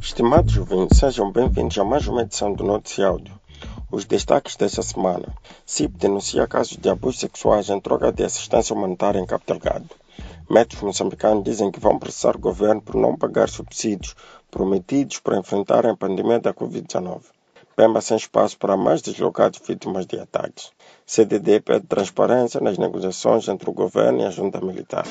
Estimados ouvintes, sejam bem-vindos a mais uma edição do Notícia Áudio. Os destaques desta semana. CIP denuncia casos de abusos sexuais em troca de assistência humanitária em Cabo Delgado. Médicos moçambicanos dizem que vão processar o governo por não pagar subsídios prometidos para enfrentar a pandemia da Covid-19. Pemba sem espaço para mais deslocados vítimas de ataques. CDD pede transparência nas negociações entre o governo e a junta militar.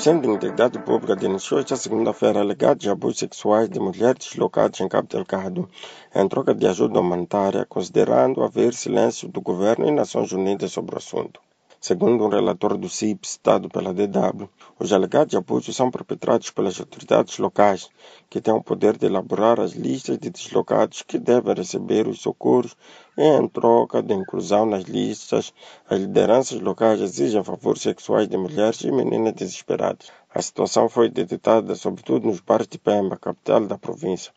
O Centro de Integridade Pública denunciou esta segunda-feira alegados abusos sexuais de mulheres deslocadas em Cabo Delgado em troca de ajuda humanitária, considerando haver silêncio do governo e Nações Unidas sobre o assunto. Segundo um relator do CIP citado pela DW, os alegados abusos são perpetrados pelas autoridades locais, que têm o poder de elaborar as listas de deslocados que devem receber os socorros e, em troca de inclusão nas listas, as lideranças locais exigem favores sexuais de mulheres e meninas desesperadas. A situação foi detectada sobretudo nos bares de Pemba, capital da província.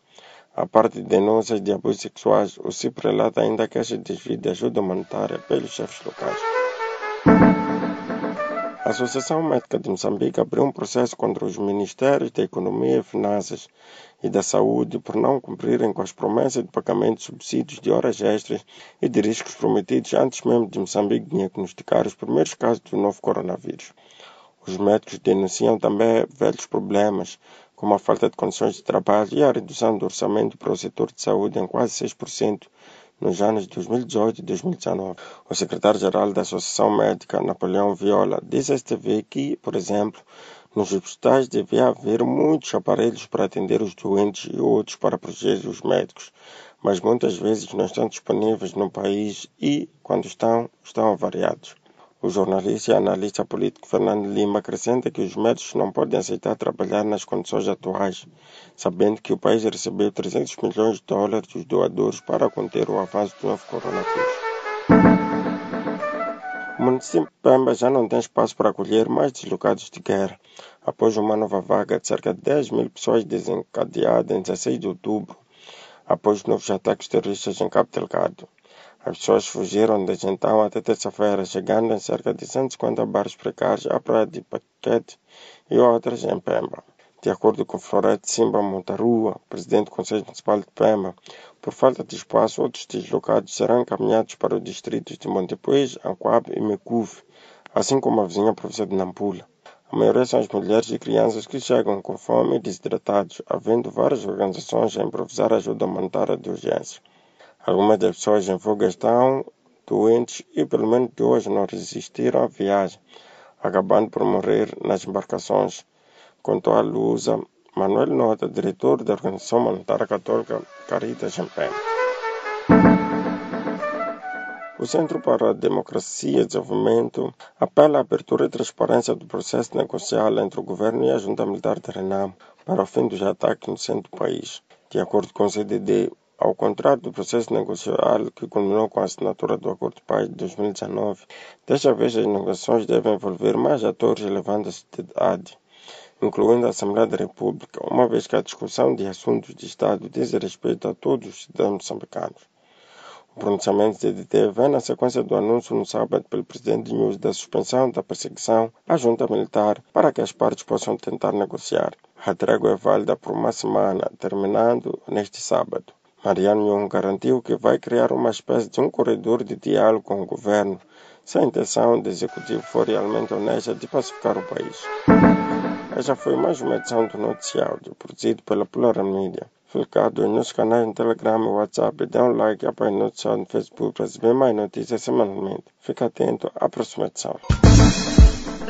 A parte de denúncias de abusos sexuais, o CIP relata ainda que esta desvio de ajuda humanitária pelos chefes locais. A Associação Médica de Moçambique abriu um processo contra os Ministérios da Economia e Finanças e da Saúde por não cumprirem com as promessas de pagamento de subsídios de horas extras e de riscos prometidos antes mesmo de Moçambique diagnosticar os primeiros casos do novo coronavírus. Os médicos denunciam também velhos problemas, como a falta de condições de trabalho e a redução do orçamento para o setor de saúde em quase 6% nos anos 2018 e 2019. O secretário-geral da Associação Médica, Napoleão Viola, disse à STV que, por exemplo, nos hospitais devia haver muitos aparelhos para atender os doentes e outros para proteger os médicos, mas muitas vezes não estão disponíveis no país e, quando estão, estão avariados. O jornalista e analista político Fernando Lima acrescenta que os médicos não podem aceitar trabalhar nas condições atuais, sabendo que o país recebeu 300 milhões de dólares dos doadores para conter o avanço do novo coronavírus. O município de Pemba já não tem espaço para acolher mais deslocados de guerra, após uma nova vaga de cerca de 10 mil pessoas desencadeada em 16 de outubro, após os novos ataques terroristas em Cabo Delgado. As pessoas fugiram desde então até terça-feira, chegando em cerca de 150 bares precários à praia de Paquete e outras em Pemba. De acordo com Florete Simba Montarua, presidente do Conselho Municipal de Pemba, por falta de espaço, outros deslocados serão encaminhados para os distritos de Montepuez, Anquab e Mecuve, assim como a vizinha província de Nampula. A maioria são as mulheres e crianças que chegam com fome e desidratados, havendo várias organizações a improvisar ajuda humanitária de urgência. Algumas das pessoas em fuga estão doentes e pelo menos duas não resistiram à viagem, acabando por morrer nas embarcações, contou a Lusa Manuel Nota, diretor da Organização Humanitária Católica Caritas em Pena. O Centro para a Democracia e Desenvolvimento apela à abertura e transparência do processo negocial entre o governo e a junta militar de Renamo para o fim dos ataques no centro do país. De acordo com o CDD, ao contrário do processo negocial que culminou com a assinatura do Acordo de Paz de 2019, desta vez as negociações devem envolver mais atores relevantes da sociedade, incluindo a Assembleia da República, uma vez que a discussão de assuntos de Estado diz respeito a todos os cidadãos moçambicanos. O pronunciamento do DDT vem na sequência do anúncio no sábado pelo presidente News da suspensão da perseguição à junta militar para que as partes possam tentar negociar. A trégua é válida por uma semana, terminando neste sábado. Mariano Young garantiu que vai criar uma espécie de um corredor de diálogo com o governo, se a intenção do executivo for realmente honesta de pacificar o país. Esta foi mais uma edição do Noticiário, produzido pela Plural Media. Fique nos canais no Telegram e WhatsApp. Dê um like e apoie Noticiário no Facebook para receber mais notícias semanalmente. Fique atento à próxima edição.